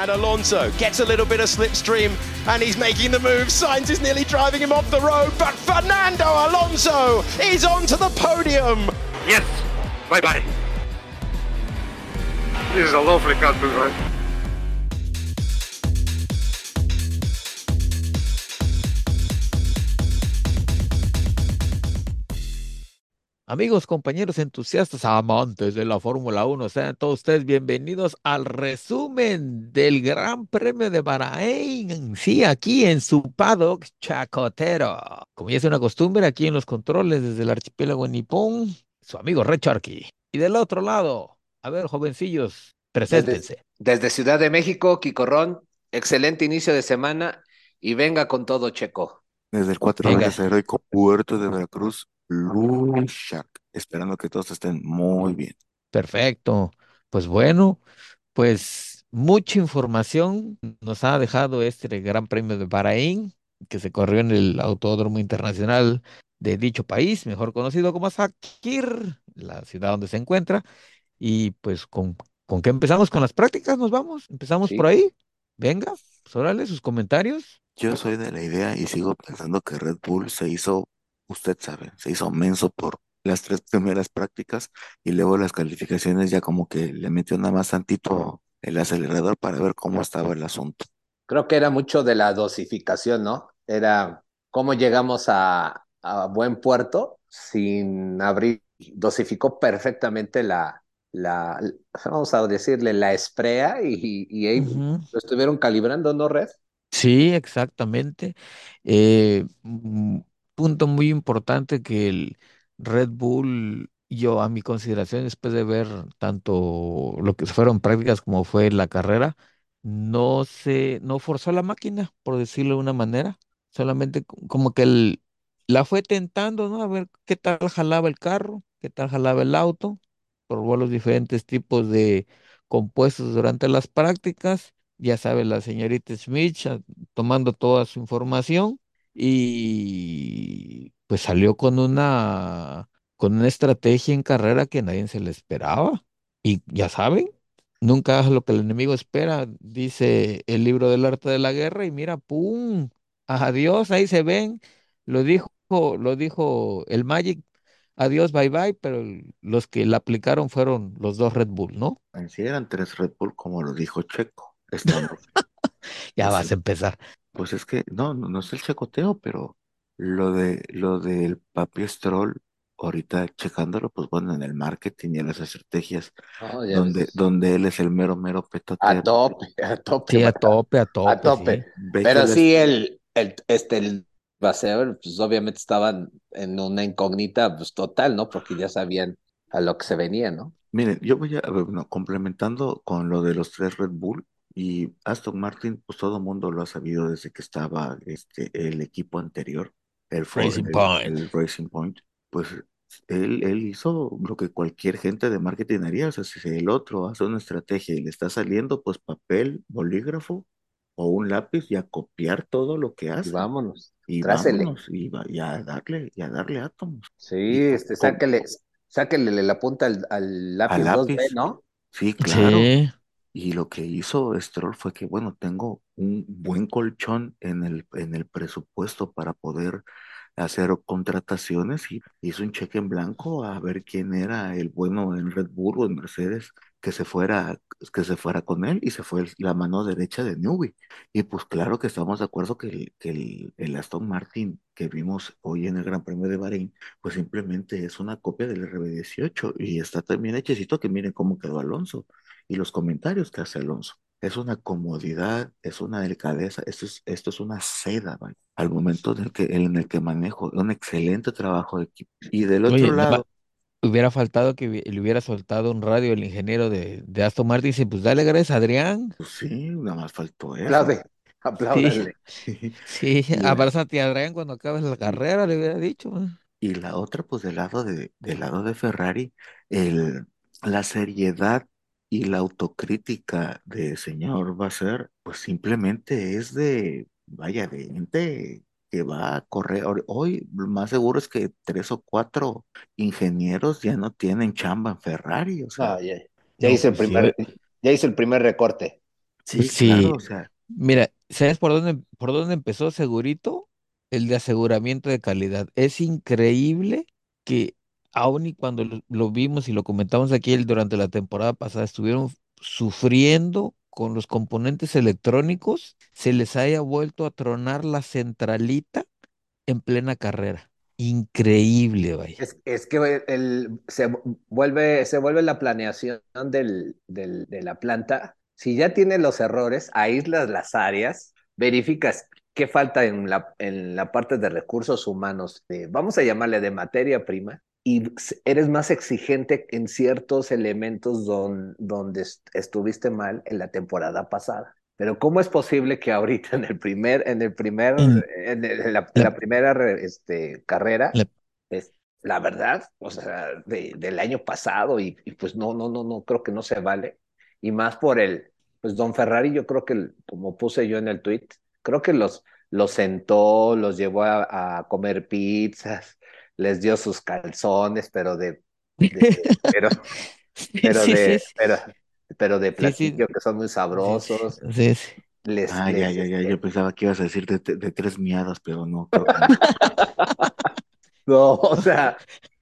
And Alonso gets a little bit of slipstream and he's making the move. Sainz is nearly driving him off the road, but Fernando Alonso is onto the podium. Yes. Bye bye. This is a lovely country, right? Amigos, compañeros entusiastas, amantes de la Fórmula 1, sean todos ustedes bienvenidos al resumen del Gran Premio de Bahrein. Sí, aquí en su paddock chacotero. Como ya es una costumbre, aquí en los controles desde el archipiélago nipón, su amigo Red Sharky. Y del otro lado, a ver, jovencillos, preséntense. Desde, desde Ciudad de México, Quicorrón, excelente inicio de semana y venga con todo, Checo. Desde el 4 Venga. veces heroico puerto de Veracruz, Luis Shark, esperando que todos estén muy bien. Perfecto. Pues bueno, pues mucha información nos ha dejado este Gran Premio de Bahrein, que se corrió en el Autódromo Internacional de dicho país, mejor conocido como Sakir, la ciudad donde se encuentra. Y pues con, ¿con qué empezamos? ¿Con las prácticas? ¿Nos vamos? ¿Empezamos Sí. por ahí? Venga, pues órale, sus comentarios. Yo soy de la idea y sigo pensando que Red Bull se hizo, usted sabe, se hizo menso por las tres primeras prácticas y luego las calificaciones ya como que le metió nada más tantito el acelerador para ver cómo estaba el asunto. Creo que era mucho de la dosificación, ¿no? Era cómo llegamos a, a buen puerto sin abrir. Dosificó perfectamente la, la, vamos a decirle, la esprea y, y lo estuvieron calibrando, ¿no, Red? Sí, exactamente. Eh, mm, punto muy importante que el Red Bull, yo a mi consideración, después de ver tanto lo que fueron prácticas como fue la carrera, no se, no forzó la máquina, por decirlo de una manera. Solamente co- como que el- la fue tentando, ¿no? A ver qué tal jalaba el carro, qué tal jalaba el auto. Probó los diferentes tipos de compuestos durante las prácticas. Ya sabe la señorita Smith ah, tomando toda su información y pues salió con una con una estrategia en carrera que nadie se le esperaba. Y ya saben, nunca hagas lo que el enemigo espera, dice el libro del arte de la guerra, y mira, ¡pum! Adiós, ahí se ven. Lo dijo, lo dijo el Magic, adiós, bye bye, pero los que la aplicaron fueron los dos Red Bull, ¿no? Sí eran tres Red Bull, como lo dijo Checo, Ya vas a empezar. Pues es que no, no, no es el chacoteo, pero lo de lo del papi Stroll, ahorita checándolo, pues bueno, en el marketing y en las estrategias, No, ya donde, ves. donde él es el mero mero A tope, a tope. Sí, a tope, a tope, A tope. sí. ve que Pero les- sí, el, el, este, el Vasseur, pues obviamente estaban en una incógnita pues, total, ¿no? Porque ya sabían a lo que se venía, ¿no? Miren, yo voy a, a ver, bueno, complementando con lo de los tres Red Bull y Aston Martin, pues todo el mundo lo ha sabido desde que estaba este, el equipo anterior, el, Ford- Racing el- Point. el Racing Point, pues él, él hizo lo que cualquier gente de marketing haría, o sea, si el otro hace una estrategia y le está saliendo, pues papel, bolígrafo o un lápiz y a copiar todo lo que Y hace vámonos. y trásele. vámonos y, va- y a darle, y a darle átomos. Sí, Y este, con- sáquele, sáquele la punta al, al lápiz Al 2B, lápiz. ¿no? Sí, claro. Sí, Y lo que hizo Stroll fue que, bueno, tengo un buen colchón en el, en el presupuesto para poder hacer contrataciones y hizo un cheque en blanco a ver quién era el bueno en Red Bull o en Mercedes que se fuera, que se fuera con él y se fue la mano derecha de Newey. Y pues claro que estamos de acuerdo que el, que el, el Aston Martin que vimos hoy en el Gran Premio de Bahrein, pues simplemente es una copia del RB18 y está también hechecito que miren cómo quedó Alonso y los comentarios que hace Alonso. Es una comodidad, es una delicadeza, esto es, esto es una seda, ¿vale? Al momento en el que, en el que manejo un excelente trabajo de equipo. Y del otro Oye, lado, hubiera faltado que le hubiera soltado un radio el ingeniero de, de Aston Martin y dice, pues dale gracias, Adrián. pues sí, nada más faltó eso. Aplaude, apláudale. Sí, Y la- abrázate a Adrián cuando acabes la carrera, le hubiera dicho. Y la otra, pues del lado de, del lado de Ferrari, el, la seriedad y la autocrítica de señor Vasser, pues simplemente es de, vaya, de gente que va a correr. Hoy, lo más seguro es que tres o cuatro ingenieros ya no tienen chamba en Ferrari, o sea, No, ya, ya No, hice el sí, primer, ya hice el primer recorte. Sí, claro, Sí, o sea, mira, ¿sabes por dónde, por dónde empezó Segurito? El de aseguramiento de calidad. Es increíble que aun y cuando lo, vimos y lo comentamos aquí el- durante la temporada pasada, estuvieron sufriendo con los componentes electrónicos, se les haya vuelto a tronar la centralita en plena carrera. Increíble, vaya. Es, que el, se vuelve, se vuelve la planeación del, de la planta. Si ya tiene los errores, aíslas las áreas, verificas qué falta en la, en la parte de recursos humanos, vamos a llamarle de materia prima, y eres más exigente en ciertos elementos don- donde est- estuviste mal en la temporada pasada. Pero ¿cómo es posible que ahorita en el primer, en el primer, En en, el- en la, la, la primera re- este, carrera, la- es la verdad, o sea, de- del año pasado y, y pues no, no, no, no, creo que no se vale. Y más por el, pues Don Ferrari, yo creo que, como puse yo en el tweet, creo que los, los sentó, los llevó a, a comer pizzas, les dio sus calzones, pero de, de, pero, Sí, pero sí, de, sí, pero, pero de sí, sí, platillo que son muy sabrosos, sí, sí. les, ah, ya, les, ya, ya, yo este, pensaba que ibas a decir de, tres miadas, pero no, creo que no. no, o sea,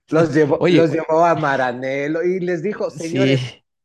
los llevó, Oye, los llevó a Maranelo y les dijo, sí, señores,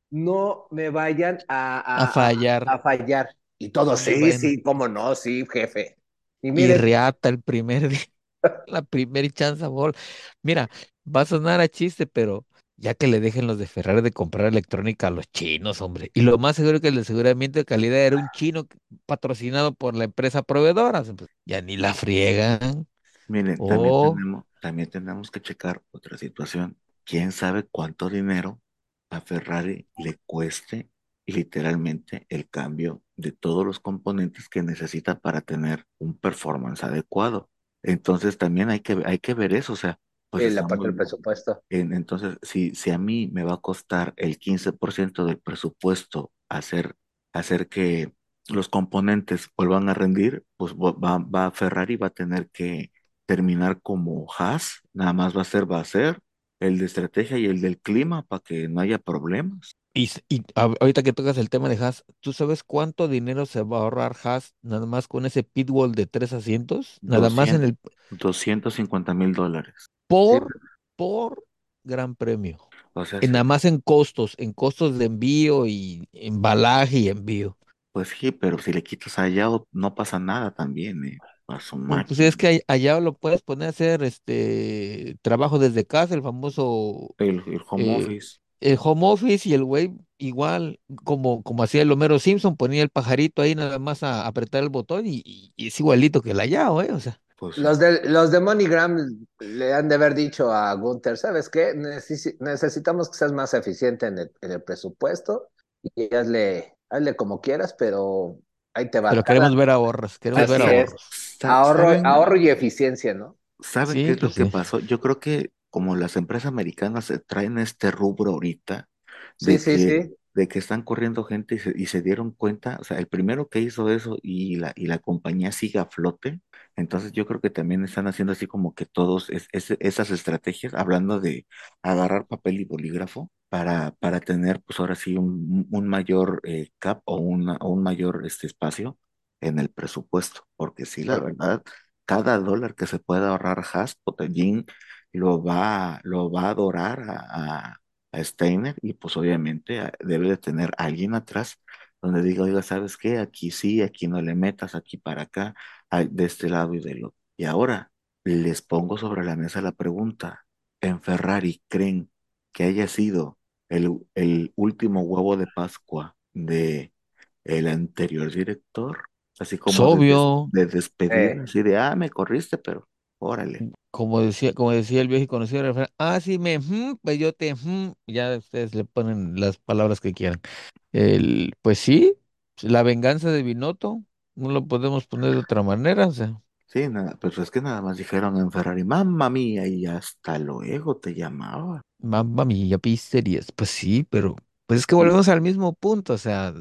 no me vayan a a, a, fallar. a, a fallar. Y todos, sí, bueno, sí, cómo no, sí, jefe. Y y reata el primer día, la primer chance bol. Mira, va a sonar a chiste, pero ya que le dejen los de Ferrari de comprar electrónica a los chinos, hombre. Y lo más seguro que el aseguramiento de calidad era un chino patrocinado por la empresa proveedora. pues, ya ni la friegan. Miren, también tenemos, también tenemos que checar otra situación. ¿Quién sabe cuánto dinero a Ferrari le cueste literalmente el cambio de todos los componentes que necesita para tener un performance adecuado? Entonces también hay que, hay que ver eso, o sea, pues la parte del presupuesto. en- entonces si, si a mí me va a costar el 15% del presupuesto hacer, hacer que los componentes vuelvan a rendir, pues va, va va- Ferrari va a tener que terminar como Haas, nada más va a ser, va a ser el de estrategia y el del clima para que no haya problemas. Y, y a- ahorita que tocas el tema de Haas, ¿tú sabes cuánto dinero se va a ahorrar Haas nada más con ese pitwall de tres asientos? Nada más en 200, el 250 mil dólares. Sí, por, por gran premio. O sea, En sí, nada más en costos, en costos de envío y embalaje y envío. pues sí, pero si le quitas allá no pasa nada también, ¿eh? A su Pues, pues máquina. es que ahí- allá lo puedes poner a hacer este trabajo desde casa, el famoso El, el home eh, office, el home office y el güey igual como, como hacía el Homero Simpson, ponía el pajarito ahí nada más a apretar el botón y, y- y es igualito que el allá, ¿eh? O sea, pues. Los de, los de MoneyGram le han de haber dicho a Gunther, ¿sabes qué? Necesi- necesitamos que seas más eficiente en el, en el presupuesto y hazle, hazle como quieras, pero ahí te va. pero Cada, queremos ver ahorros, queremos ver así ahorros. Ahorro, ahorro y eficiencia, ¿no? ¿Saben qué es lo pues que pasó? Yo creo que como las empresas americanas traen este rubro ahorita Sí, de sí, que, sí. de que están corriendo gente y se, y se dieron cuenta, o sea, el primero que hizo eso y la, y la compañía sigue a flote, entonces yo creo que también están haciendo así como que todos es- es- esas estrategias, hablando de agarrar papel y bolígrafo para, para tener pues ahora sí un, un mayor eh, cap o, una, o un mayor este espacio en el presupuesto, porque sí, la verdad, cada dólar que se pueda ahorrar Haas, Potellín lo va, lo va a adorar a, a- a Steiner y pues obviamente debe de tener alguien atrás donde diga, oiga, ¿sabes qué? Aquí sí, aquí no le metas, aquí para acá, de este lado y del otro. Y ahora les pongo sobre la mesa la pregunta, ¿en Ferrari creen que haya sido el, el último huevo de Pascua de el anterior director? Así como de, obvio, de despedida, Eh, así de, ah, me corriste, pero órale. Como decía, como decía el viejo y conocido refrán, ah, sí me, ujú, pues yo te, ujú", ya ustedes le ponen las palabras que quieran. El, pues sí, la venganza de Binotto, no lo podemos poner de otra manera, o sea, Sí, nada, pues es que nada más dijeron en Ferrari, mamma mía, y hasta luego te llamaba. mamma mía, pizzerías, pues sí, pero pues es que volvemos al mismo punto, o sea,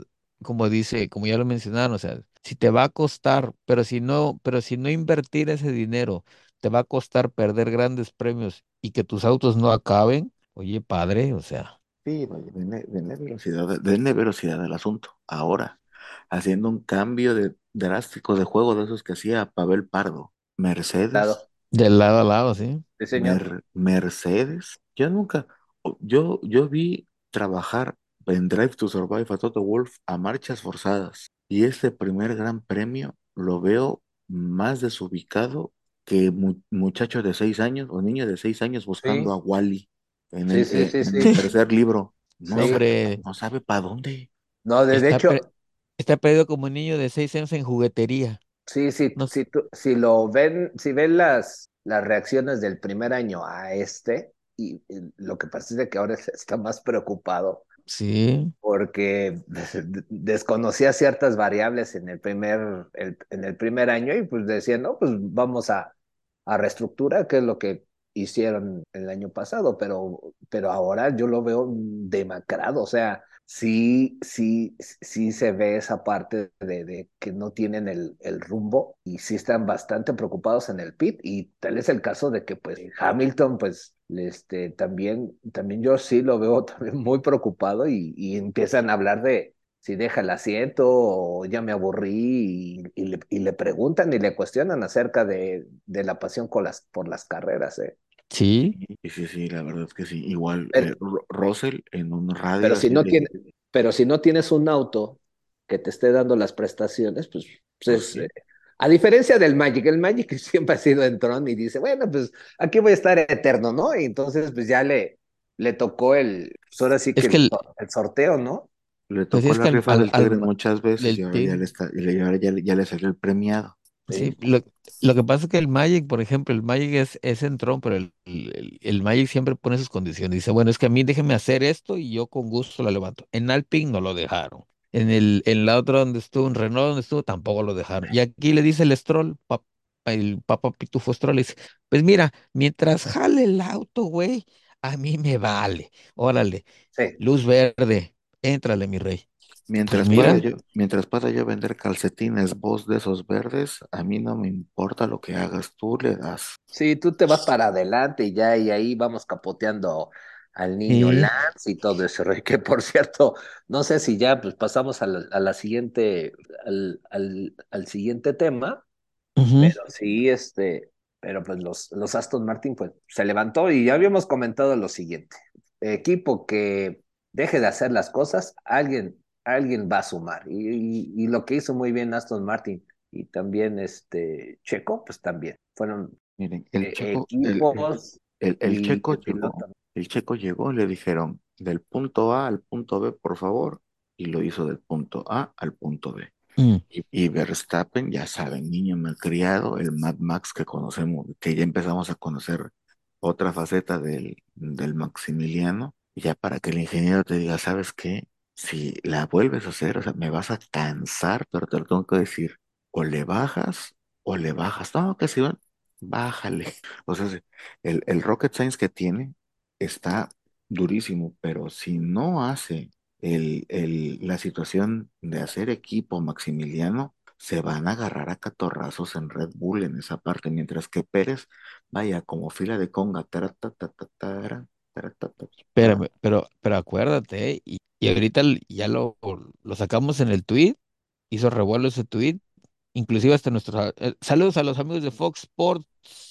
como dice, como ya lo mencionaron, o sea, si te va a costar, pero si no, pero si no invertir ese dinero, te va a costar perder grandes premios y que tus autos no acaben, oye, padre, o sea. Sí, denle, denle velocidad, denle velocidad al asunto. Ahora, haciendo un cambio de, drástico de juego de esos que hacía Pavel Pardo. Mercedes, Lado. Del lado a lado, sí. Sí, señor. Mer- Mercedes, yo nunca, yo, yo vi trabajar en Drive to Survive a Toto Wolff a marchas forzadas y este primer gran premio lo veo más desubicado que mu- muchacho de seis años o niño de seis años buscando Sí. a Wally en Sí, el, sí, eh, sí, en sí. el tercer libro. No, sabe para dónde. No, de, está, hecho, per- está perdido como niño de seis años en juguetería. sí, sí, No, si, tú- si lo ven, si ven las, las reacciones del primer año a este, y, y lo que pasa es de que ahora está más preocupado sí, porque des- desconocía ciertas variables en el primer, en el primer año y pues decía, no, pues vamos a, a reestructurar, que es lo que hicieron el año pasado, pero, pero ahora yo lo veo demacrado, o sea, sí, sí, sí se ve esa parte de, de que no tienen el, el rumbo y sí están bastante preocupados en el pit y tal es el caso de que pues Hamilton pues este, también, también yo sí lo veo también muy preocupado y, y empiezan a hablar de si deja el asiento o ya me aburrí y, y le, y le preguntan y le cuestionan acerca de, de la pasión con las, por las carreras, ¿eh? sí. Sí, sí, sí, la verdad es que sí. Igual Pero- eh, Ru- Russell en un radio Pero si no de- tiene, pero si no tienes un auto que te esté dando las prestaciones, pues, pues Pues es, sí. eh, a diferencia del Magic, el Magic siempre ha sido entrón y dice, bueno, pues aquí voy a estar eterno, ¿no? Y entonces pues ya le, le tocó el, pues ahora sí Es que el, el- sor- el sorteo, ¿no? Le Pues tocó es la que rifa al- del al Tigre ma- muchas veces del y ahora ya Tigre. le, está, y le- ahora ya, le- ya le salió el premiado. Sí, lo, lo que pasa es que el Magic, por ejemplo, el Magic es, es entrón, pero el, el, el Magic siempre pone sus condiciones. Dice, bueno, es que a mí déjeme hacer esto y yo con gusto la levanto. En Alpine no lo dejaron. En el, en la otra donde estuvo, en Renault donde estuvo, tampoco lo dejaron. Y aquí le dice el Stroll, pap- el papá Pitufo Stroll, le dice, pues mira, mientras jale el auto, güey, a mí me vale. Órale, Sí. luz verde, éntrale, mi rey. Mientras, Pues pueda yo, mientras pueda yo vender calcetines vos de esos verdes, a mí no me importa lo que hagas, tú le das. Sí, tú te vas para adelante y ya, y ahí vamos capoteando al niño Sí. Lance y todo eso, Rey, que por cierto, no sé si ya pues pasamos a la, a la siguiente, al, al, al siguiente tema, pero sí, este, pero pues los, los Aston Martin pues se levantó y ya habíamos comentado lo siguiente, equipo que deje de hacer las cosas, alguien, alguien va a sumar, y, y, y lo que hizo muy bien Aston Martin y también este Checo, pues también, fueron Miren, el eh, checo, el- equipos el- checo llegó. El checo llegó y le dijeron del punto A al punto B, por favor, y lo hizo del punto A al punto B. Mm. Y, y Verstappen, ya saben, niño malcriado, el Mad Max que conocemos, que ya empezamos a conocer otra faceta del, del Maximiliano, ya para que el ingeniero te diga, ¿sabes qué? Si la vuelves a hacer, o sea, me vas a cansar, pero te lo tengo que decir, o le bajas o le bajas. No, que si van, bájale. O sea, el, el rocket science que tiene está durísimo, pero si no hace el, el- la situación de hacer equipo Maximiliano, se van a agarrar a catorrazos en Red Bull en esa parte, mientras que Pérez vaya como fila de conga. Espérame, pero, pero acuérdate, y, y ahorita ya lo, lo sacamos en el tweet, hizo revuelo ese tweet, inclusive hasta nuestros eh, saludos a los amigos de Fox Sports,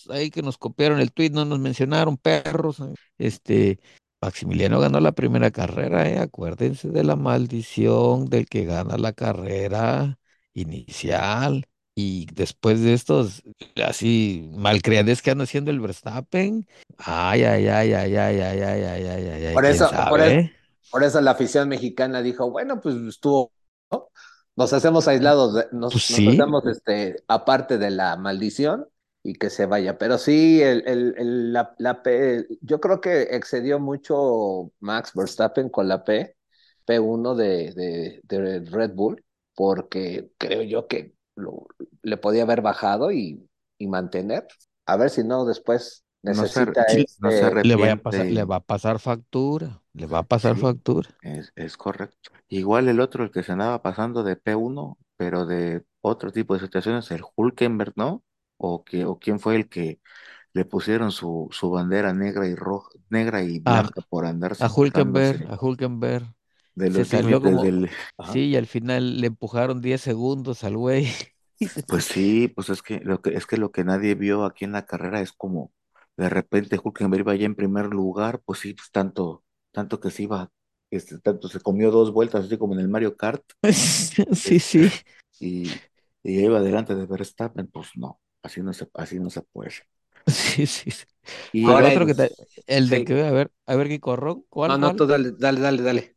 ahí que nos copiaron el tweet, no nos mencionaron, perros. eh. Este, Maximiliano ganó la primera carrera, ¿eh? Acuérdense de la maldición del que gana la carrera inicial. Y después de estos, así, malcriades que anda haciendo el Verstappen, ay, ay, ay, ay, ay, ay, ay, ay, ay, ay, Por eso, por eso, ¿eh? por eso la afición mexicana dijo, bueno, pues estuvo, ¿no? Nos hacemos aislados, de- nos, Pues nos hacemos este, aparte de la maldición y que se vaya. Pero sí, el, el, el- la, la P, yo creo que excedió mucho Max Verstappen con la P, P1 de, de, de Red Bull, porque creo yo que lo- le podía haber bajado y, y mantener. A ver si no después No se, necesita sí, no se este, Le vaya a pasar, le arrepiente. va a pasar factura, le va a pasar Sí, factura. es, es correcto. Igual el otro, el que se andaba pasando de P1, pero de otro tipo de situaciones, el Hulkenberg, ¿no? O, que, o quién fue el que le pusieron su, su bandera negra y roja, negra y A, blanca por andarse a Hulkenberg, a Hulkenberg. de Se los salió límites como, del... Sí, y al final le empujaron 10 segundos al güey. Pues sí, pues es que lo que es que lo que nadie vio aquí en la carrera es como de repente Hülkenberg iba ya en primer lugar, pues sí, pues tanto, tanto que se iba, este, tanto se comió dos vueltas, así como en el Mario Kart, Sí, sí. este, y, y ya iba delante de Verstappen, pues no, así no se, así no se puede. Sí, sí, sí. Y Y el otro que en- el de sí. que, a ver, a ver, qué corrón, ¿cuál, No, no, cuál? tú dale, dale, dale, dale.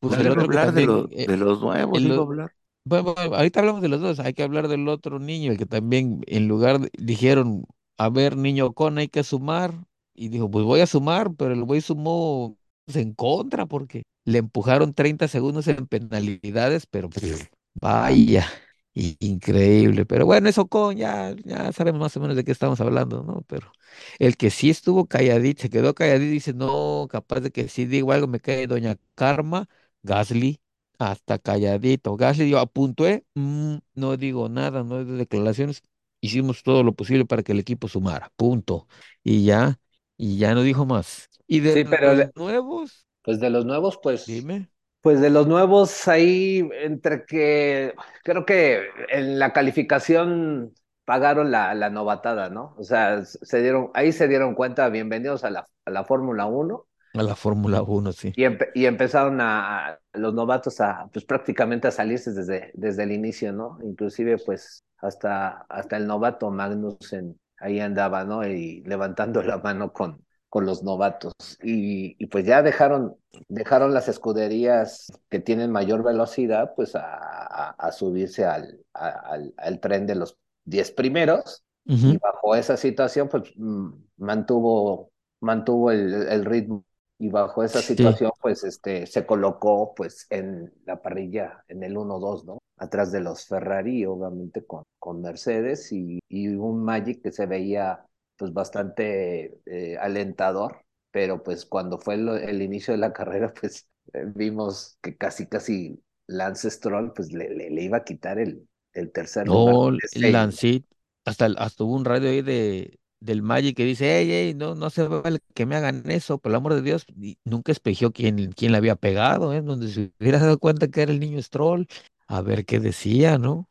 Pues el otro que hablar de, también, lo- eh, de los nuevos, el iba a lo- hablar. bueno, bueno, ahorita hablamos de los dos, hay que hablar del otro niño, el que también en lugar de- dijeron, a ver, niño con, hay que sumar, y dijo, pues voy a sumar, pero el güey sumó en contra porque le empujaron 30 segundos en penalidades, pero pues, vaya, increíble, pero bueno, eso con, ya, ya sabemos más o menos de qué estamos hablando, ¿no? Pero el que sí estuvo calladito, se quedó calladito dice, no, capaz de que sí digo algo, me cae doña Karma, Gasly. Hasta calladito. Gasly yo apunté, "Mm, no digo nada, no doy declaraciones. Hicimos todo lo posible para que el equipo sumara. Punto. Y ya, y ya no dijo más. Y de Sí, pero los nuevos, pues de los nuevos, pues, dime. pues de los nuevos ahí, entre que creo que en la calificación pagaron la, la novatada, ¿no? O sea, se dieron, ahí se dieron cuenta, bienvenidos a la, a la Fórmula 1 A la Fórmula 1, sí. y, empe- y empezaron a, a los novatos a, pues prácticamente a salirse desde, desde el inicio, ¿no? Inclusive, pues, hasta, hasta el novato Magnussen ahí andaba, ¿no? Y levantando la mano con, con los novatos. Y, y pues ya dejaron, dejaron las escuderías que tienen mayor velocidad, pues, a, a, a subirse al, a- al, al tren de los 10 primeros. Y bajo esa situación, pues, mm, mantuvo, mantuvo el, el ritmo y bajo esa Sí. situación, pues, este, se colocó, pues, en la parrilla, en el 1-2, ¿no? Atrás de los Ferrari, obviamente con, con Mercedes y, y un Magic que se veía, pues, bastante eh, alentador, pero pues cuando fue el, el inicio de la carrera, pues, eh, vimos que casi, casi Lance Stroll, pues, le, le, le iba a quitar el, el tercer lugar No, Lancet, hasta, hasta hubo un radio ahí de, del Magic que dice, hey, hey, no, no se vale que me hagan eso, por el amor de Dios. Y nunca espejió quién, quién le había pegado, ¿eh? Donde se hubiera dado cuenta que era el niño Stroll, a ver qué decía, ¿no?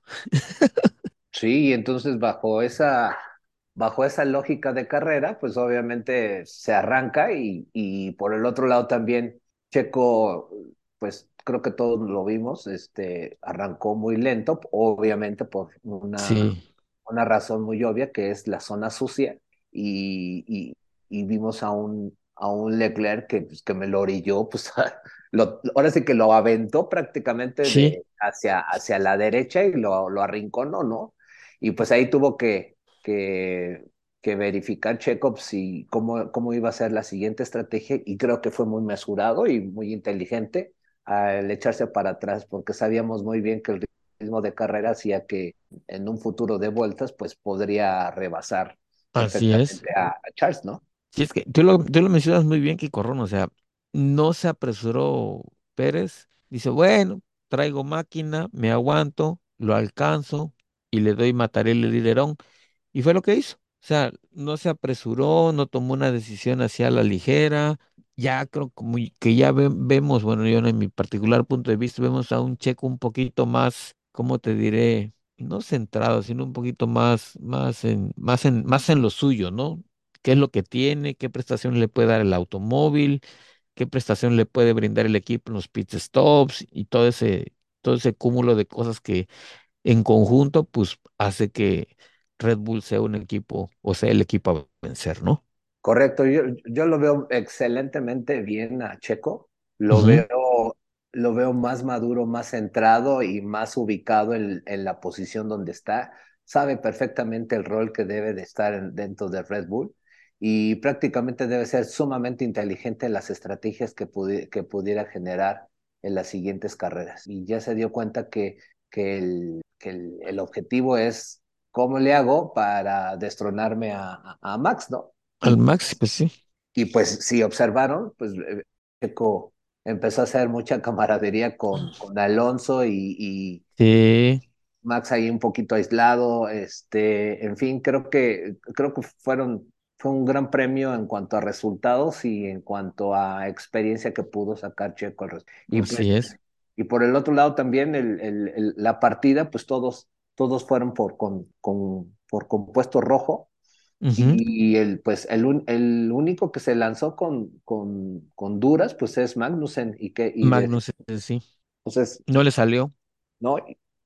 Sí, y entonces bajo esa, bajo esa lógica de carrera, pues obviamente se arranca y, y por el otro lado también Checo, pues creo que todos lo vimos, este, arrancó muy lento, obviamente por una, Sí, una razón muy obvia que es la zona sucia y, y, y vimos a un, a un Leclerc que, pues, que me lo orilló, pues lo, ahora sí que lo aventó prácticamente Sí. de, hacia, hacia la derecha y lo, lo arrinconó, ¿no? Y pues ahí tuvo que, que, que verificar Checo pues, si, cómo, cómo iba a ser la siguiente estrategia y creo que fue muy mesurado y muy inteligente al echarse para atrás porque sabíamos muy bien que el ritmo de carrera hacía que en un futuro de vueltas pues podría rebasar así es. a, Charles, ¿no? Sí, es que tú lo, tú lo mencionas muy bien, Corrón, o sea, no se apresuró Pérez, dice, bueno, traigo máquina, me aguanto, lo alcanzo y le doy, mataré el liderón. Y fue lo que hizo. O sea, no se apresuró, no tomó una decisión hacia la ligera. Ya creo como que ya ve- vemos, bueno, yo en mi particular punto de vista, vemos a un Checo un poquito más, ¿cómo te diré? No centrado, sino un poquito más, más en, más en, más en lo suyo, ¿no? ¿Qué es lo que tiene? ¿Qué prestación le puede dar el automóvil? ¿Qué prestación le puede brindar el equipo en los pit stops? Y todo ese, todo ese cúmulo de cosas que en conjunto, pues hace que Red Bull sea un equipo, o sea, el equipo a vencer, ¿no? Correcto, yo, yo lo veo excelentemente bien a Checo, lo veo, lo veo más maduro, más centrado y más ubicado en, en la posición donde está, sabe perfectamente el rol que debe de estar en- dentro de Red Bull y prácticamente debe ser sumamente inteligente en las estrategias que, pudi- que pudiera generar en las siguientes carreras. Y ya se dio cuenta que, que, el, que el, el objetivo es cómo le hago para destronarme a, a- a Max, ¿no? Al Max, pues sí. Y pues si observaron, pues eh, Checo empezó a hacer mucha camaradería con, con Alonso y, y Sí, Max ahí un poquito aislado, este, en fin, creo que, creo que fueron fue un gran premio en cuanto a resultados y en cuanto a experiencia que pudo sacar Checo. Y, pues, Así es. y por el otro lado también el, el, el, la partida, pues todos, todos fueron por, con, con, por compuesto rojo. Y el, pues, el, un- el único que se lanzó con, con, con duras, pues es Magnussen. Y que, y de- Magnus, eh, sí, entonces, no le salió. ¿no?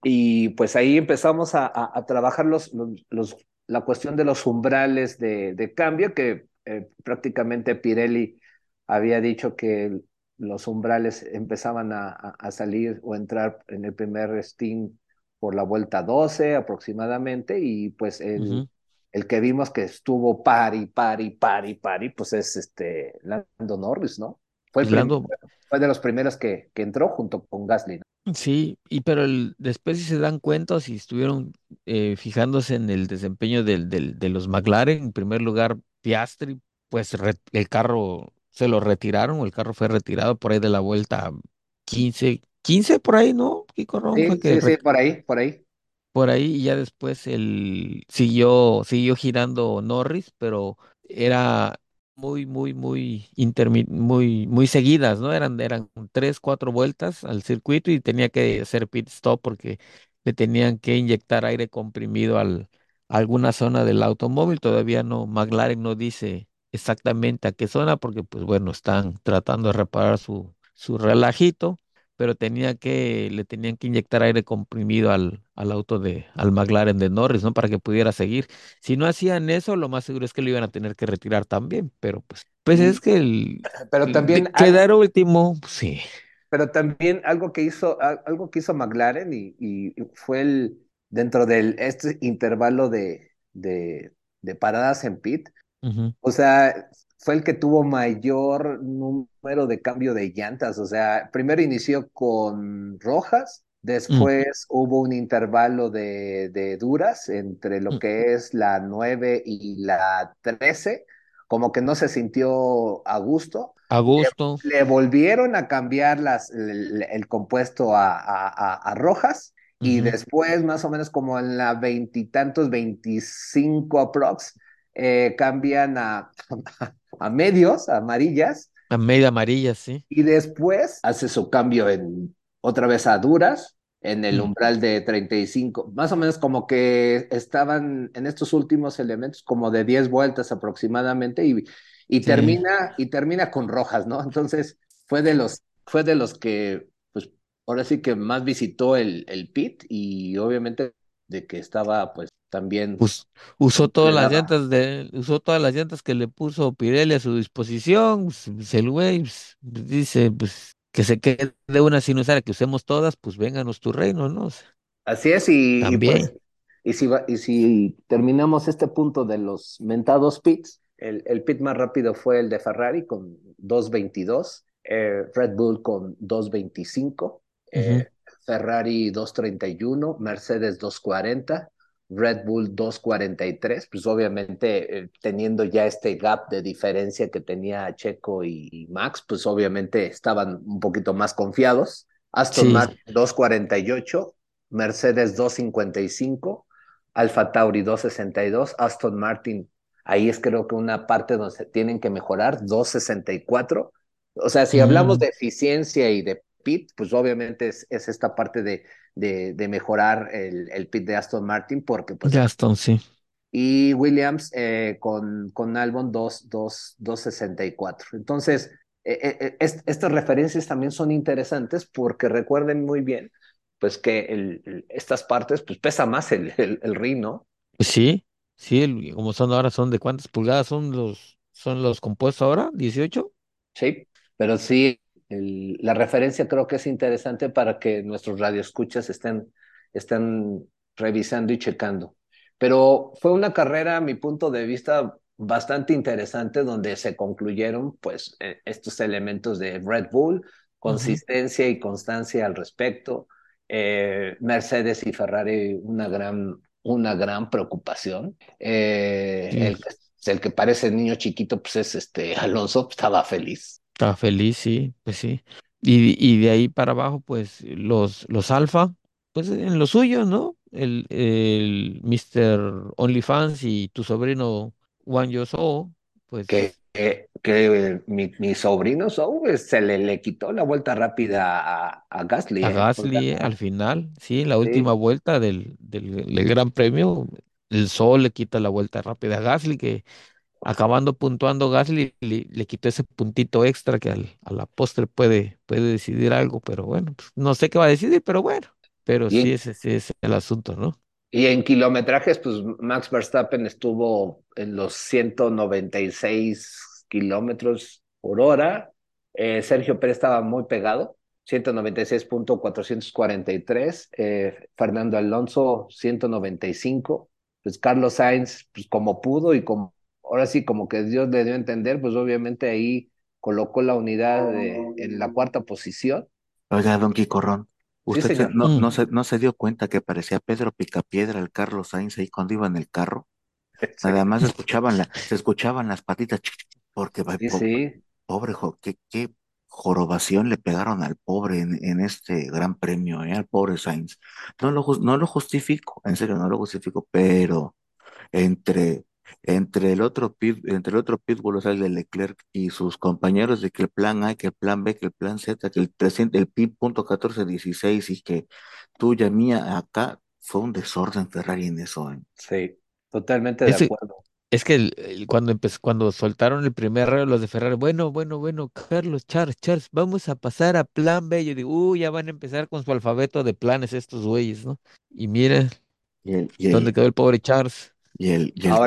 Y pues ahí empezamos a, a- a trabajar los, los, los- la cuestión de los umbrales de, de cambio, que eh, prácticamente Pirelli había dicho que los umbrales empezaban a, a- salir o entrar en el primer Steam por la vuelta 12 aproximadamente, y pues el. El que vimos que estuvo pari, pari, pari, pari, pues es este Lando Norris, ¿no? Fue, el prim- Lando, fue de los primeros que, que entró junto con Gasly, ¿no? sí, y pero el- después si se dan cuenta si estuvieron eh, fijándose en el desempeño del, del, de los McLaren, en primer lugar Piastri, pues re- el carro se lo retiraron o el carro fue retirado por ahí de la vuelta 15 15 por ahí, ¿no? Kiko Ron Sí, que sí, por ahí, por ahí. Por ahí y ya después el siguió, siguió girando Norris, pero era muy, muy, muy muy, muy seguidas, ¿no? Eran, eran tres, cuatro vueltas al circuito y tenía que hacer pit stop porque le tenían que inyectar aire comprimido al, a alguna zona del automóvil. Todavía no, McLaren no dice exactamente a qué zona, porque pues bueno, están tratando de reparar su, su relajito pero tenía que, le tenían que inyectar aire comprimido al, al auto de, al McLaren de Norris, ¿no? Para que pudiera seguir. Si no hacían eso, lo más seguro es que lo iban a tener que retirar también, pero pues, pues es que el, pero el de quedar último, pues, sí. pero también algo que hizo, al- algo que hizo McLaren y, y fue el, dentro del este intervalo de, de, de paradas en pit, o sea, fue el que tuvo mayor número de cambio de llantas. O sea, primero inició con rojas, mm, después hubo un intervalo de, de duras entre lo mm, que es la 9 y la 13, como que no se sintió a gusto. A gusto. Le volvieron a cambiar las, el, el compuesto a, a, a, a rojas. Y después, más o menos como en la veintitantos, veinticinco aprox, eh, cambian a, a medios, a amarillas, A media amarilla, sí. y después hace su cambio en otra vez a duras, en el Mm, umbral de 35, más o menos como que estaban en estos últimos elementos como de 10 vueltas aproximadamente y, y sí. termina y termina con rojas, ¿no? Entonces fue de los fue de los que pues ahora sí que más visitó el, el pit y obviamente de que estaba pues también Us- usó todas las daba. llantas de, usó todas las llantas que le puso Pirelli a su disposición. Pues, pues, el güey pues, pues, dice, pues, que se quede una sin usar, que usemos todas, pues vénganos tu reino, ¿no? O sea, Así es, y, y pues, también. y si, va- y si terminamos este punto de los mentados pits, el, el pit más rápido fue el de Ferrari con 2.22, eh, Red Bull con 2.25, Ujú, eh, Ferrari 2.31, Mercedes 2.40, Red Bull 2.43, pues obviamente eh, teniendo ya este gap de diferencia que tenía Checo y, y Max, pues obviamente estaban un poquito más confiados. Aston Sí, Martin 2.48, Mercedes 2.55, Alfa Tauri 2.62, Aston Martin, ahí es creo que una parte donde se tienen que mejorar, 2.64. O sea, si hablamos mm, de eficiencia y de pit, pues obviamente es, es esta parte de, de, de mejorar el, el pit de Aston Martin, porque pues Gaston, sí. y Williams eh, con, con Albon 2, 2, 264. Entonces, eh, eh, est- estas referencias también son interesantes porque recuerden muy bien, pues que el, el- estas partes, pues pesa más el, el, el ring, ¿no? Pues sí, sí, el- como son ahora, son de cuántas pulgadas son los, son los compuestos ahora, 18. Sí, pero sí, el- la referencia creo que es interesante para que nuestros radioescuchas estén, estén revisando y checando. Pero fue una carrera, a mi punto de vista, bastante interesante donde se concluyeron pues eh, estos elementos de Red Bull, consistencia y constancia al respecto. Eh, Mercedes y Ferrari, una gran, una gran preocupación. Eh, Sí, el, el que parece niño chiquito, pues es este Alonso, estaba feliz. Estaba feliz, sí, pues sí. Y, y de ahí para abajo, pues los, los alfa, pues en lo suyo, ¿no? El, el Mr. OnlyFans y tu sobrino Juan Yosou, pues que, que, que mi, mi, sobrino Sou se le, le quitó la vuelta rápida a, a Gasly. a ¿eh? Gasly al final, sí, en la última vuelta del, del, del Gran Premio, el Sol le quita la vuelta rápida a Gasly, que acabando puntuando Gasly le, le quitó ese puntito extra que al, a la postre puede, puede decidir algo, pero bueno, pues, no sé qué va a decidir, pero bueno, pero sí, ese, ese es el asunto, ¿no? Y en kilometrajes, pues Max Verstappen estuvo en los 196 kilómetros por hora. Eh, Sergio Pérez estaba muy pegado, 196.443. Eh, Fernando Alonso, 195. Pues Carlos Sainz, pues como pudo y como, ahora sí, como que Dios le dio a entender, pues obviamente ahí colocó la unidad de, en la cuarta posición. Oiga, Don Quicorrón, ¿usted se, no, no, se, no se dio cuenta que parecía Pedro Picapiedra el Carlos Sainz ahí cuando iba en el carro? Sí. Además se escuchaban, la, se escuchaban las patitas, porque sí, po sí. pobre, qué, qué jorobación le pegaron al pobre en, en este gran premio, ¿eh? al pobre Sainz. No lo, no lo justifico, en serio, no lo justifico, pero entre entre el otro pit, entre el otro pitbull, o sea, el de Leclerc y sus compañeros de que el plan A, que el plan B, que el plan Z, que el presente, el pit punto 1416 y que tuya, mía, acá fue un desorden Ferrari en eso. ¿eh? Sí, totalmente de Ese- acuerdo. Es que el- el- cuando empezó, cuando soltaron el primer rayo los de Ferrari, bueno, bueno, bueno, Carlos, Charles, Charles, vamos a pasar a plan B. Yo digo, uy, ya van a empezar con su alfabeto de planes estos güeyes, ¿no? Y mira, Y el, y ¿dónde quedó el pobre Charles? y el, y el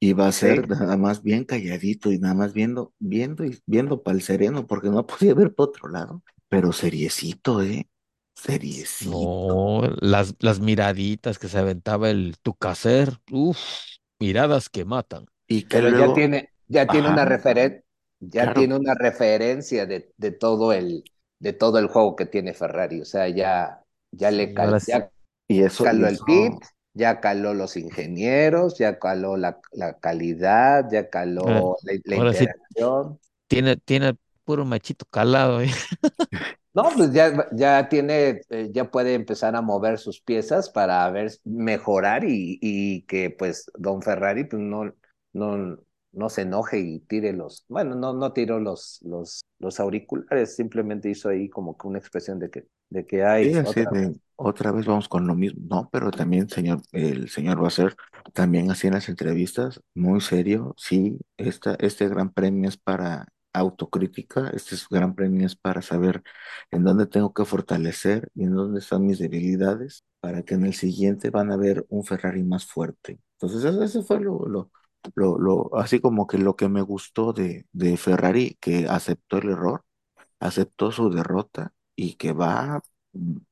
Ahora, iba a sí, ser nada más bien calladito y nada más viendo, viendo y viendo para el sereno, porque no podía ver por otro lado, pero seriecito, ¿eh? Seriecito. No, las, las miraditas que se aventaba el Tucaser, uff, miradas que matan. Y que pero ya tiene, ya tiene una referen ya claro, tiene una referencia de, de todo el, de todo el juego que tiene Ferrari. O sea, ya, ya le Sí, cal- ahora sí. ya y eso, y caló el pit, eso, ya caló los ingenieros, ya caló la, la calidad, ya Ah, caló la, la ahora sí interacción. tiene, tiene puro machito calado, ¿eh? No, pues ya, ya tiene, eh, ya puede empezar a mover sus piezas para ver, mejorar y, y que pues Don Ferrari pues no, no, no se enoje y tire los, bueno, no, no tiró los, los, los auriculares, simplemente hizo ahí como que una expresión de que, de que hay Sí, otra de otra vez vamos con lo mismo, no, pero también señor, el señor Basser también así en las entrevistas, muy serio, sí, esta, este gran premio es para autocrítica, este es- gran premio es para saber en dónde tengo que fortalecer y en dónde están mis debilidades, para que en el siguiente van a ver un Ferrari más fuerte. Entonces, eso, eso fue lo, lo, lo, lo, así como que lo que me gustó de, de Ferrari, que aceptó el error aceptó su derrota y que va,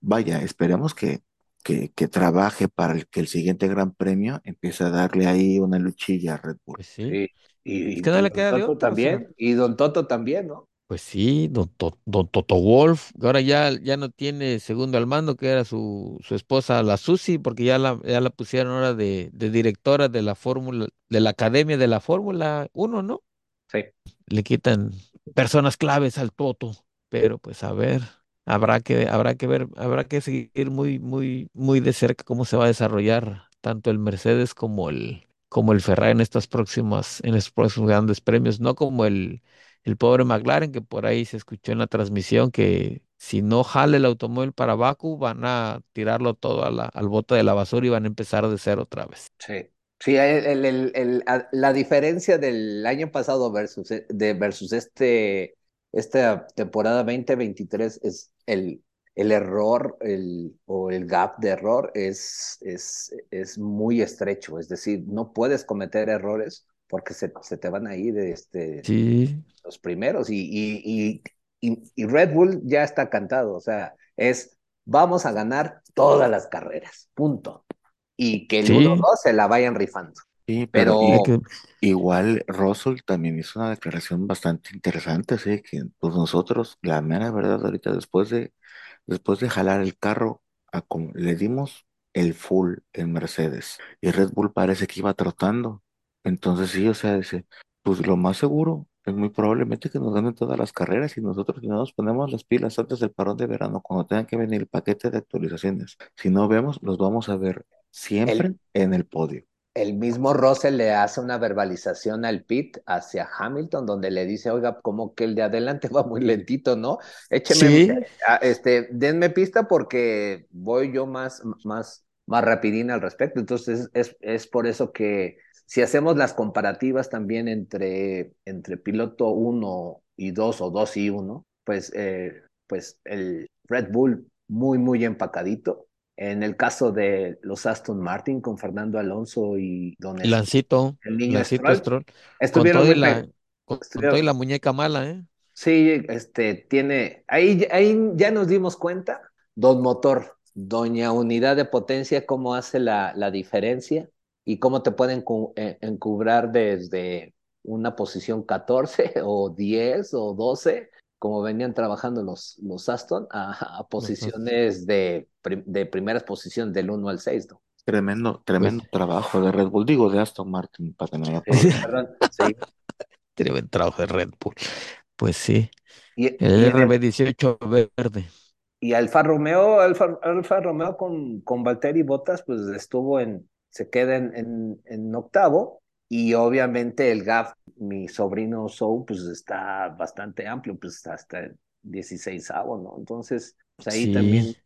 vaya, esperemos que, que, que trabaje para el, que el siguiente Gran Premio empiece a darle ahí una luchilla a Red Bull. Pues sí. Sí, y, Es y que no le Don queda de Toto otra, o sea, también, y Don Toto también, ¿no? Pues sí, don, To- don Toto Wolf, que ahora ya, ya no tiene segundo al mando, que era su, su esposa, la Susi, porque ya la, ya la pusieron ahora de, de directora de la Fórmula, de la Academia de la Fórmula 1, ¿no? Sí. Le quitan personas claves al Toto, pero pues a ver, habrá que, habrá que ver, habrá que seguir muy, muy, muy de cerca cómo se va a desarrollar tanto el Mercedes como el, como el Ferrari en estas próximas, en estos próximos grandes premios, no como el, el pobre McLaren, que por ahí se escuchó en la transmisión que si no jale el automóvil para Baku, van a tirarlo todo a al bote de la basura y van a empezar de cero otra vez. Sí, sí, la diferencia del año pasado versus, e- de, versus este, esta temporada 2023 es el, el error o el gap de error es, es, es muy estrecho, es decir, no puedes cometer errores porque se, se te van a ir este, Sí, los primeros y, y, y, y, y Red Bull ya está cantado, o sea, es vamos a ganar todas las carreras, punto. Y que el sí, 1-2 se la vayan rifando. Sí, pero igual Russell también hizo una declaración bastante interesante, así que pues nosotros, la mera verdad, ahorita después de, después de jalar el carro, a como le dimos el full en Mercedes y Red Bull parece que iba trotando. Entonces sí, o sea, dice, pues lo más seguro es muy probablemente que nos ganen todas las carreras y nosotros si no nos ponemos las pilas antes del parón de verano, cuando tengan que venir el paquete de actualizaciones, si no vemos, los vamos a ver el, siempre en el podio. el mismo Russell le hace una verbalización al pit hacia Hamilton, donde le dice, oiga, como que el de adelante va muy lentito, ¿no? Écheme, Sí. a- este, denme pista porque voy yo más, más, más rapidín al respecto. Entonces, es, es por eso que si hacemos las comparativas también entre, entre piloto 1 y 2 o 2 y 1, pues, eh, pues el Red Bull muy, muy empacadito. En el caso de los Aston Martin con Fernando Alonso y Don Y Lancito, el niño Lancito Stroll, Stroll, con estuvieron y la, con, con estuvieron- todo y la muñeca mala, ¿eh? Sí, este tiene, ahí, ahí ya nos dimos cuenta, don motor, doña unidad de potencia, cómo hace la, la diferencia y cómo te pueden eh, encubrar desde una posición 14 o 10 o 12, como venían trabajando los, los Aston, a, a posiciones de, de primeras posiciones del 1 al 6, ¿no? Tremendo, tremendo trabajo de Red Bull, digo de Aston Martin, para que no haya Sí, sí. Tremendo trabajo de Red Bull. Pues sí, Y, el y en el- RB18 verde. Y Alfa Romeo, Alfa, Alfa Romeo con, con Valtteri Bottas, pues estuvo en, se queda en, en, en octavo. Y obviamente el gap, mi sobrino Sou, pues está bastante amplio, pues hasta el 16 ¿no? Entonces, pues ahí Sí. también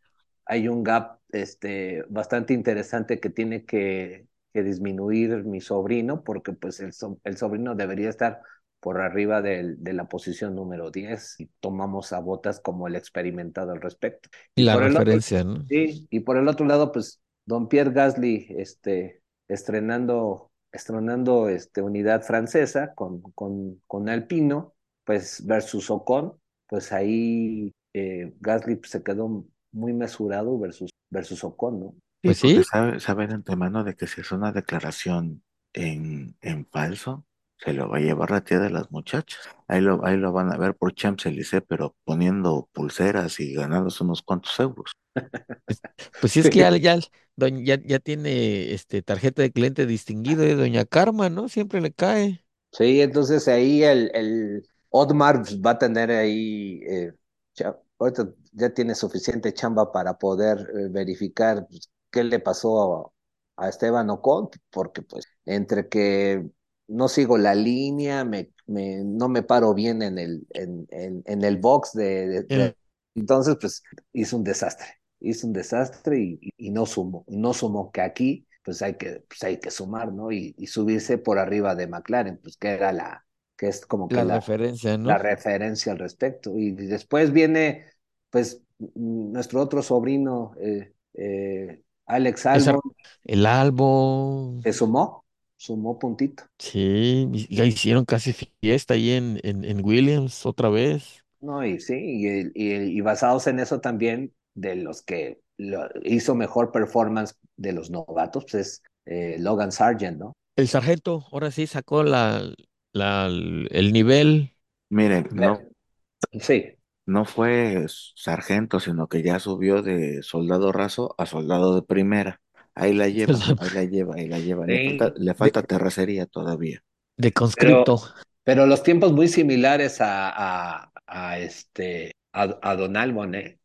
hay un gap este, bastante interesante que tiene que, que disminuir mi sobrino, porque pues el, so- el sobrino debería estar por arriba del- de la posición número 10 y tomamos a Botas como el experimentado al respecto. Y la otro- referencia, ¿no? Sí, y por el otro lado, pues don Pierre Gasly este, estrenando, estrenando este, unidad francesa con, con, con Alpino, pues versus Ocon, pues ahí eh, Gasly pues, se quedó muy mesurado versus, versus Ocon, ¿no? Sí, Pues porque sí. sabe, sabe de antemano de que si es una declaración en, en falso, se lo va a llevar la tía de las muchachas. Ahí lo, ahí lo van a ver por Champs-Élysées, pero poniendo pulseras y ganándose unos cuantos euros. Pues sí es que ya, ya, doña- ya, ya tiene este tarjeta de cliente distinguido de Doña Karma, ¿no? Siempre le cae. Sí, entonces ahí el, el Otmar pues, va a tener ahí, eh, ahorita ya tiene suficiente chamba para poder eh, verificar pues, qué le pasó a, a Esteban Ocon, porque pues entre que no sigo la línea, me, me- no me paro bien en el, en, en, en el box de, de- de- En- entonces pues hizo un desastre, hizo un desastre y, y- no sumó, no sumó que aquí pues hay que, pues hay que sumar, ¿no? Y, y subirse por arriba de McLaren, pues que era la, que es como que La la, referencia, ¿no? la referencia al respecto. Y después viene, pues, mm, nuestro otro sobrino, eh, eh, Alex Albon, El Albo, que sumó, sumó puntito. sí, ya hicieron casi fiesta ahí en, en, en Williams otra vez. No, y sí, y, y, y basados en eso también, de los que lo- hizo mejor performance de los novatos, pues es eh, Logan Sargent, ¿no? El sargento ahora sí sacó la, la, el nivel. Miren, no, Sí, no fue sargento, sino que ya subió de soldado raso a soldado de primera. Ahí la lleva, ahí la lleva, ahí la lleva. Le falta, le falta terracería todavía. de conscripto. Pero los tiempos muy similares a, a, a este a, a Don Albon, ¿eh?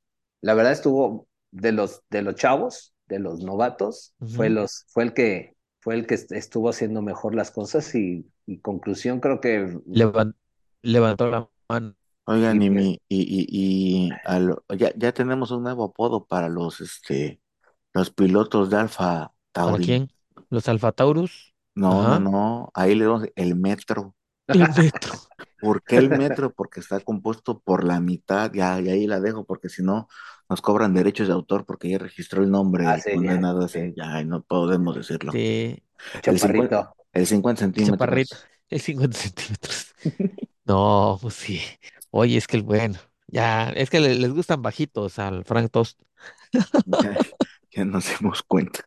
La verdad estuvo de los de los chavos, de los novatos, fue los fue el que fue el que est- estuvo haciendo mejor las cosas y, y conclusión creo que Levan- levantó la mano. Oigan, Y pues- mi, y, y, y a lo- ya, ya tenemos un nuevo apodo para los, este, los pilotos de Alfa ¿Para Tauri. quién? Los Alfa Taurus. No, Ajá. no, no, ahí le damos el metro. El metro. ¿Por qué el metro? Porque está compuesto por la mitad, ya, y ahí la dejo, porque si no nos cobran derechos de autor porque ya registró el nombre Ah, sí, ya, condenado sí. ese, ya no podemos decirlo. Sí, El 50, chaparrito. el 50 centímetros. chaparrito. El 50 centímetros. No, pues sí. Oye, es que el bueno. Ya, es que le- les gustan bajitos al Frank Tost. Ya, ya nos dimos cuenta.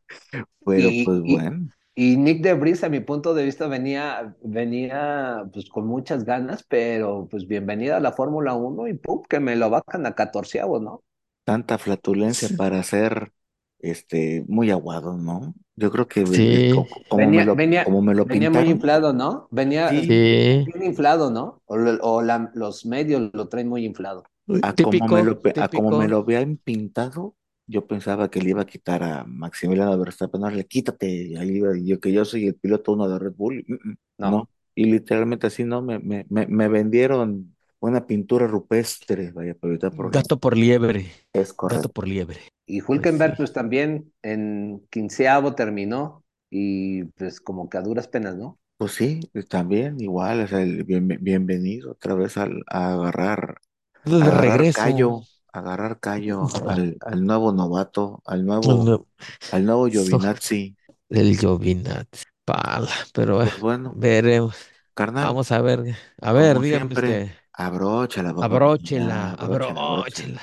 Pero Y- pues y- bueno, Y Nick de Vries, a mi punto de vista, venía, venía pues con muchas ganas, pero pues bienvenida a la Fórmula 1 y pum, que me lo bajan a catorceavo, ¿no? tanta flatulencia para ser este muy aguado, ¿no? Yo creo que Sí. co- como Venía, me lo, venía, como me lo venía muy inflado, ¿no? Venía Sí. Bien inflado, ¿no? O, lo- o la- los medios lo traen muy inflado. a como Típico, me lo, pe- a como me lo habían pintado, yo pensaba que le iba a quitar a Maximiliano Verstappen, no, le quítate, ahí iba, yo que yo soy el piloto uno de Red Bull, mm, mm, No. no, y literalmente así, ¿no? Me, me, me, me vendieron una pintura rupestre, vaya, para evitar problemas. Gato por liebre, Es gato correcto. por liebre. Y Hulkenberg, sí. pues también en quinceavo terminó y pues como que a duras penas, ¿no? Pues sí, también igual, o sea, el bien- bienvenido otra vez al, a agarrar, De agarrar regreso. callo, agarrar callo al, al nuevo novato, al nuevo, No, al nuevo Giovinazzi. El Giovinazzi. Pala, pero Pues bueno, veremos. carnal, Vamos a ver. A ver, dígame siempre, usted. abróchala, Abróchela, abróchala. abróchela.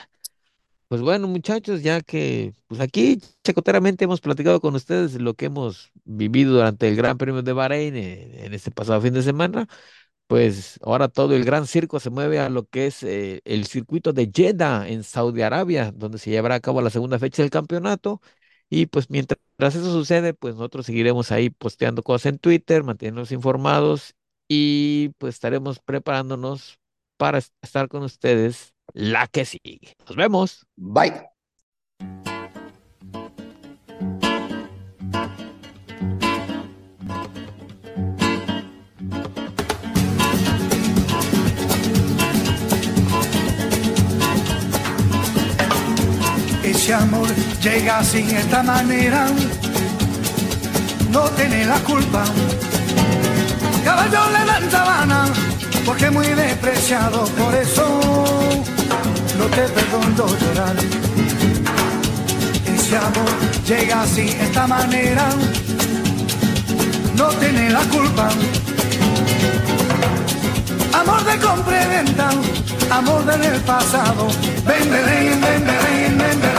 Pues bueno, muchachos, ya que pues aquí chacoteramente hemos platicado con ustedes lo que hemos vivido durante el Gran Premio de Bahrein en, en este pasado fin de semana, pues ahora todo el gran circo se mueve a lo que es eh, el circuito de Jeddah en Saudi Arabia, donde se llevará a cabo la segunda fecha del campeonato. Y pues mientras eso sucede, pues nosotros seguiremos ahí posteando cosas en Twitter, manteniéndonos informados y pues estaremos preparándonos para es- estar con ustedes la que sigue. Nos vemos. Bye. Ese amor llega de esta manera, no tiene la culpa. Caballo le dan sabana, porque muy despreciado, por eso no te perdono llorar. Ese amor llega de esta manera, no tiene la culpa. Amor de compra y venta, amor del pasado. Ven, ven, ven, ven, ven, ven, ven,